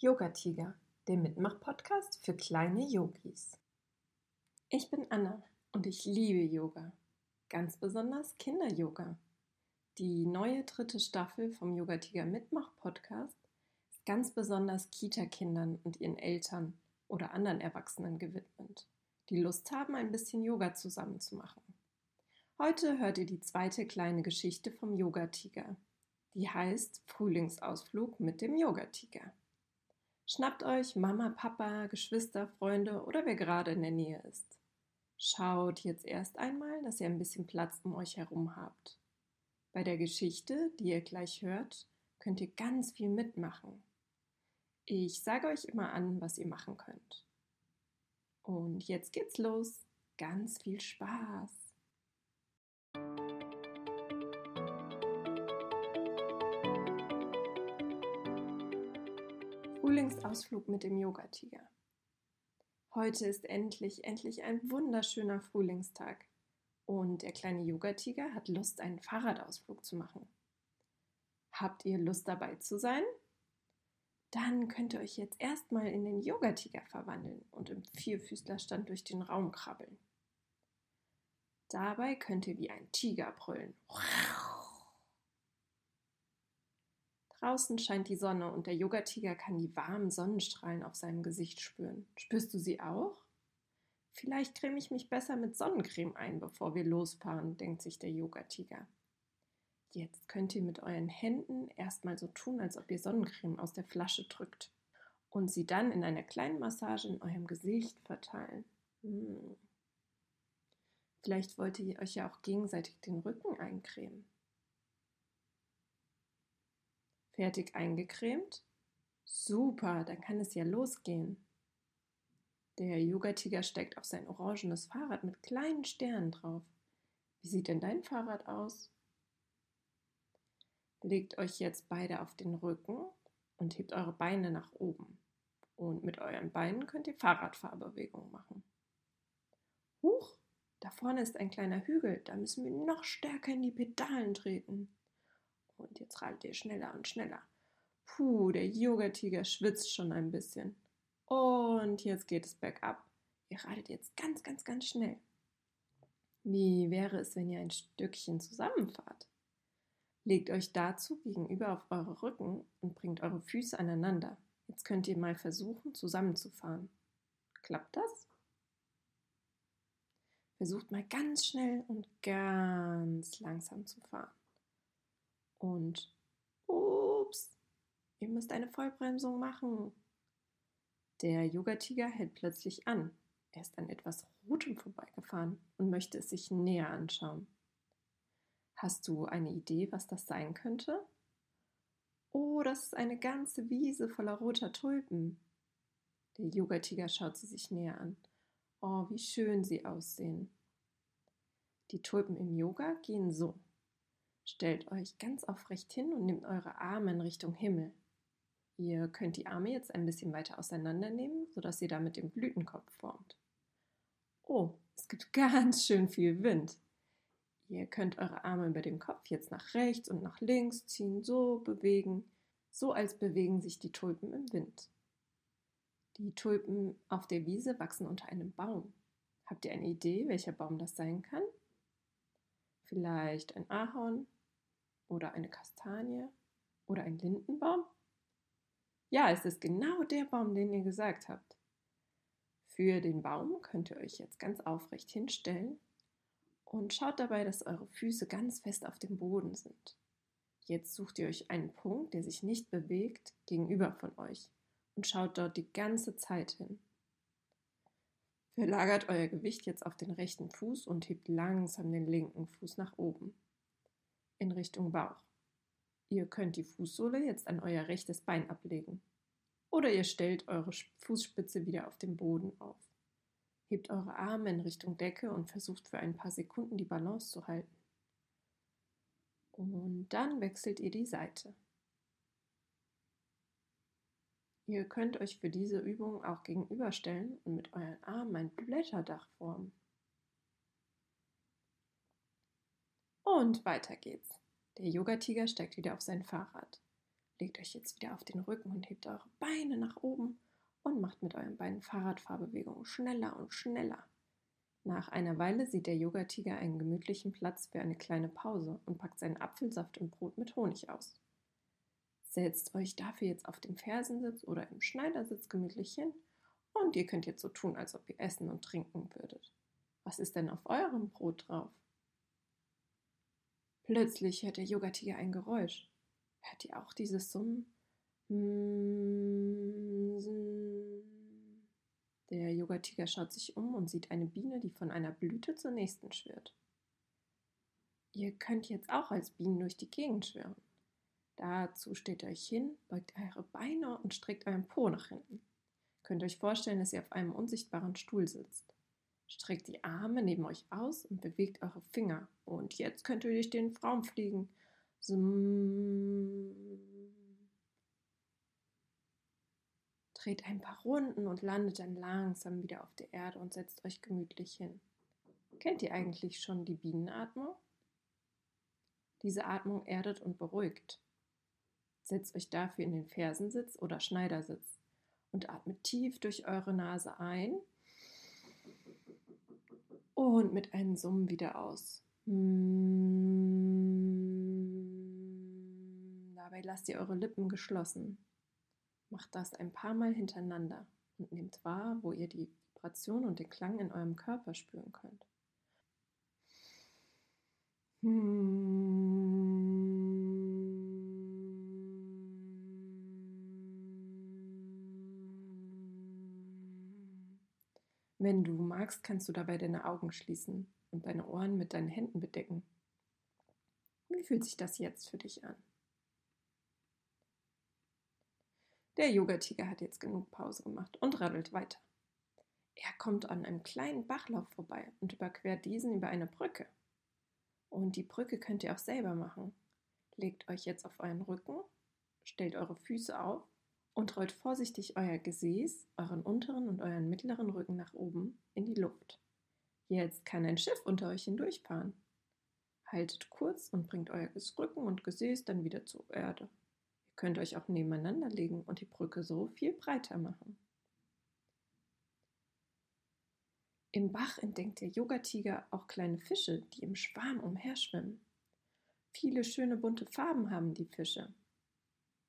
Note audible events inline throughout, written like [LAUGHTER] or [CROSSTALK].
Yoga Tiger, der Mitmach-Podcast für kleine Yogis. Ich bin Anna und ich liebe Yoga, ganz besonders Kinder-Yoga. Die neue dritte Staffel vom Yoga Tiger Mitmach-Podcast ist ganz besonders Kita-Kindern und ihren Eltern oder anderen Erwachsenen gewidmet, die Lust haben, ein bisschen Yoga zusammen zu machen. Heute hört ihr die zweite kleine Geschichte vom Yoga Tiger. Die heißt Frühlingsausflug mit dem Yoga Tiger. Schnappt euch Mama, Papa, Geschwister, Freunde oder wer gerade in der Nähe ist. Schaut jetzt erst einmal, dass ihr ein bisschen Platz um euch herum habt. Bei der Geschichte, die ihr gleich hört, könnt ihr ganz viel mitmachen. Ich sage euch immer an, was ihr machen könnt. Und jetzt geht's los. Ganz viel Spaß. Frühlingsausflug mit dem Yogatiger. Heute ist endlich, endlich ein wunderschöner Frühlingstag und der kleine Yogatiger hat Lust, einen Fahrradausflug zu machen. Habt ihr Lust dabei zu sein? Dann könnt ihr euch jetzt erstmal in den Yogatiger verwandeln und im Vierfüßlerstand durch den Raum krabbeln. Dabei könnt ihr wie ein Tiger brüllen. Draußen scheint die Sonne und der Yogatiger kann die warmen Sonnenstrahlen auf seinem Gesicht spüren. Spürst du sie auch? Vielleicht creme ich mich besser mit Sonnencreme ein, bevor wir losfahren, denkt sich der Yogatiger. Jetzt könnt ihr mit euren Händen erstmal so tun, als ob ihr Sonnencreme aus der Flasche drückt und sie dann in einer kleinen Massage in eurem Gesicht verteilen. Hm. Vielleicht wollt ihr euch ja auch gegenseitig den Rücken eincremen. Fertig eingecremt? Super, dann kann es ja losgehen. Der Yoga-Tiger steigt auf sein orangenes Fahrrad mit kleinen Sternen drauf. Wie sieht denn dein Fahrrad aus? Legt euch jetzt beide auf den Rücken und hebt eure Beine nach oben. Und mit euren Beinen könnt ihr Fahrradfahrbewegungen machen. Huch, da vorne ist ein kleiner Hügel, da müssen wir noch stärker in die Pedalen treten. Und jetzt radelt ihr schneller und schneller. Puh, der Yoga-Tiger schwitzt schon ein bisschen. Und jetzt geht es bergab. Ihr radet jetzt ganz, ganz, ganz schnell. Wie wäre es, wenn ihr ein Stückchen zusammenfahrt? Legt euch dazu gegenüber auf eure Rücken und bringt eure Füße aneinander. Jetzt könnt ihr mal versuchen, zusammenzufahren. Klappt das? Versucht mal ganz schnell und ganz langsam zu fahren. Und ups, ihr müsst eine Vollbremsung machen. Der Yoga-Tiger hält plötzlich an. Er ist an etwas Rotem vorbeigefahren und möchte es sich näher anschauen. Hast du eine Idee, was das sein könnte? Oh, das ist eine ganze Wiese voller roter Tulpen. Der Yoga-Tiger schaut sie sich näher an. Oh, wie schön sie aussehen. Die Tulpen im Yoga gehen so. Stellt euch ganz aufrecht hin und nehmt eure Arme in Richtung Himmel. Ihr könnt die Arme jetzt ein bisschen weiter auseinandernehmen, sodass ihr damit den Blütenkopf formt. Oh, es gibt [LAUGHS] ganz schön viel Wind. Ihr könnt eure Arme über dem Kopf jetzt nach rechts und nach links ziehen, so bewegen, so als bewegen sich die Tulpen im Wind. Die Tulpen auf der Wiese wachsen unter einem Baum. Habt ihr eine Idee, welcher Baum das sein kann? Vielleicht ein Ahorn, oder eine Kastanie oder ein Lindenbaum? Ja, es ist genau der Baum, den ihr gesagt habt. Für den Baum könnt ihr euch jetzt ganz aufrecht hinstellen und schaut dabei, dass eure Füße ganz fest auf dem Boden sind. Jetzt sucht ihr euch einen Punkt, der sich nicht bewegt, gegenüber von euch und schaut dort die ganze Zeit hin. Verlagert euer Gewicht jetzt auf den rechten Fuß und hebt langsam den linken Fuß nach oben in Richtung Bauch. Ihr könnt die Fußsohle jetzt an euer rechtes Bein ablegen. Oder ihr stellt eure Fußspitze wieder auf dem Boden auf. Hebt eure Arme in Richtung Decke und versucht für ein paar Sekunden die Balance zu halten. Und dann wechselt ihr die Seite. Ihr könnt euch für diese Übung auch gegenüberstellen und mit euren Armen ein Blätterdach formen. Und weiter geht's. Der Yogatiger steigt wieder auf sein Fahrrad. Legt euch jetzt wieder auf den Rücken und hebt eure Beine nach oben und macht mit euren Beinen Fahrradfahrbewegungen schneller und schneller. Nach einer Weile sieht der Yogatiger einen gemütlichen Platz für eine kleine Pause und packt seinen Apfelsaft im Brot mit Honig aus. Setzt euch dafür jetzt auf den Fersensitz oder im Schneidersitz gemütlich hin und ihr könnt jetzt so tun, als ob ihr essen und trinken würdet. Was ist denn auf eurem Brot drauf? Plötzlich hört der Yogatiger ein Geräusch. Hört ihr auch dieses Summen? Der Yogatiger schaut sich um und sieht eine Biene, die von einer Blüte zur nächsten schwirrt. Ihr könnt jetzt auch als Bienen durch die Gegend schwirren. Dazu steht euch hin, beugt eure Beine und streckt euren Po nach hinten. Könnt euch vorstellen, dass ihr auf einem unsichtbaren Stuhl sitzt. Streckt die Arme neben euch aus und bewegt eure Finger. Und jetzt könnt ihr durch den Raum fliegen. Dreht ein paar Runden und landet dann langsam wieder auf der Erde und setzt euch gemütlich hin. Kennt ihr eigentlich schon die Bienenatmung? Diese Atmung erdet und beruhigt. Setzt euch dafür in den Fersensitz oder Schneidersitz und atmet tief durch eure Nase ein und mit einem Summen wieder aus. Dabei lasst ihr eure Lippen geschlossen. Macht das ein paar Mal hintereinander und nehmt wahr, wo ihr die Vibration und den Klang in eurem Körper spüren könnt. Wenn du magst, kannst du dabei deine Augen schließen und deine Ohren mit deinen Händen bedecken. Wie fühlt sich das jetzt für dich an? Der Yogatiger hat jetzt genug Pause gemacht und radelt weiter. Er kommt an einem kleinen Bachlauf vorbei und überquert diesen über eine Brücke. Und die Brücke könnt ihr auch selber machen. Legt euch jetzt auf euren Rücken, stellt eure Füße auf und rollt vorsichtig euer Gesäß, euren unteren und euren mittleren Rücken nach oben in die Luft. Jetzt kann ein Schiff unter euch hindurchfahren. Haltet kurz und bringt euer Rücken und Gesäß dann wieder zur Erde. Ihr könnt euch auch nebeneinander legen und die Brücke so viel breiter machen. Im Bach entdeckt der Yogatiger auch kleine Fische, die im Schwarm umherschwimmen. Viele schöne bunte Farben haben die Fische.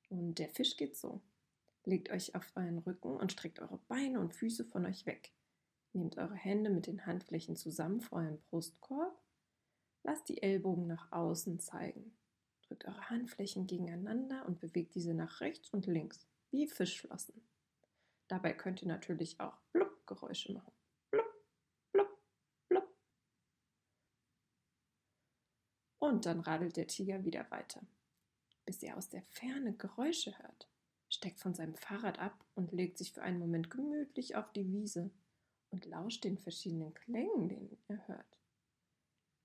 Und der Fisch geht so. Legt euch auf euren Rücken und streckt eure Beine und Füße von euch weg. Nehmt eure Hände mit den Handflächen zusammen vor eurem Brustkorb. Lasst die Ellbogen nach außen zeigen. Drückt eure Handflächen gegeneinander und bewegt diese nach rechts und links, wie Fischflossen. Dabei könnt ihr natürlich auch Blub-Geräusche machen. Blub, blub, blub. Und dann radelt der Tiger wieder weiter, bis ihr aus der Ferne Geräusche hört steigt von seinem Fahrrad ab und legt sich für einen Moment gemütlich auf die Wiese und lauscht den verschiedenen Klängen, den er hört.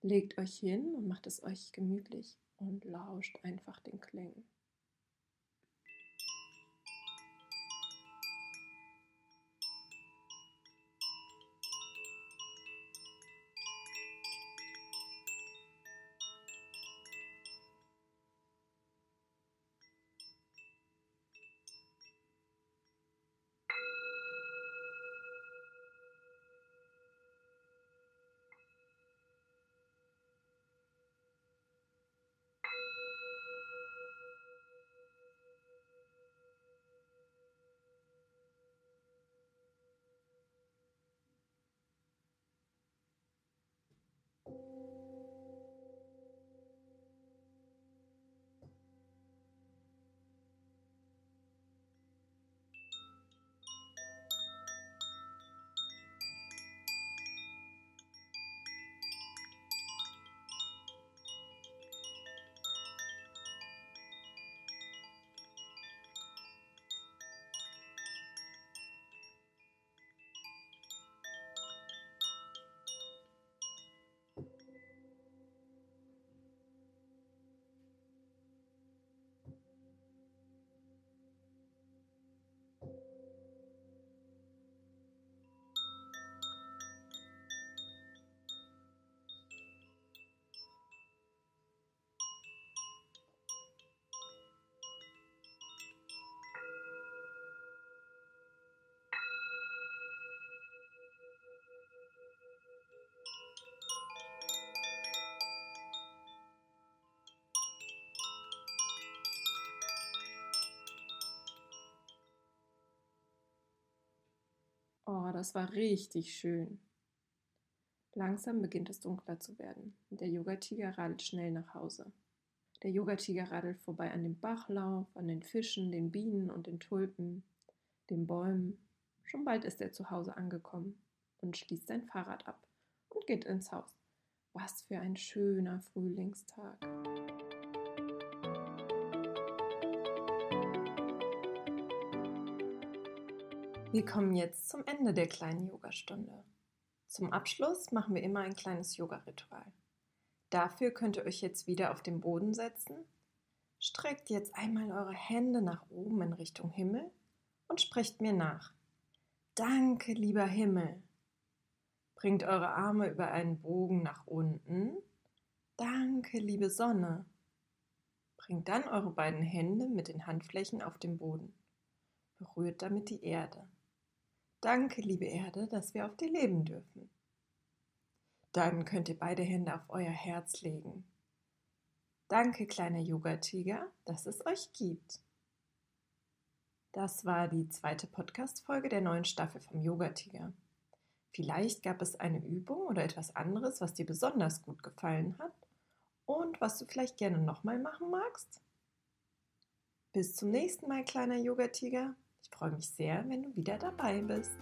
Legt euch hin und macht es euch gemütlich und lauscht einfach den Klängen. Das war richtig schön. Langsam beginnt es dunkler zu werden und der Yogatiger radelt schnell nach Hause. Der Yogatiger radelt vorbei an dem Bachlauf, an den Fischen, den Bienen und den Tulpen, den Bäumen. Schon bald ist er zu Hause angekommen und schließt sein Fahrrad ab und geht ins Haus. Was für ein schöner Frühlingstag. Wir kommen jetzt zum Ende der kleinen Yogastunde. Zum Abschluss machen wir immer ein kleines Yoga-Ritual. Dafür könnt ihr euch jetzt wieder auf den Boden setzen. Streckt jetzt einmal eure Hände nach oben in Richtung Himmel und sprecht mir nach. Danke, lieber Himmel. Bringt eure Arme über einen Bogen nach unten. Danke, liebe Sonne. Bringt dann eure beiden Hände mit den Handflächen auf den Boden. Berührt damit die Erde. Danke, liebe Erde, dass wir auf dir leben dürfen. Dann könnt ihr beide Hände auf euer Herz legen. Danke, kleiner Yoga-Tiger, dass es euch gibt. Das war die zweite Podcast-Folge der neuen Staffel vom Yoga-Tiger. Vielleicht gab es eine Übung oder etwas anderes, was dir besonders gut gefallen hat und was du vielleicht gerne nochmal machen magst. Bis zum nächsten Mal, kleiner Yoga-Tiger. Ich freue mich sehr, wenn du wieder dabei bist.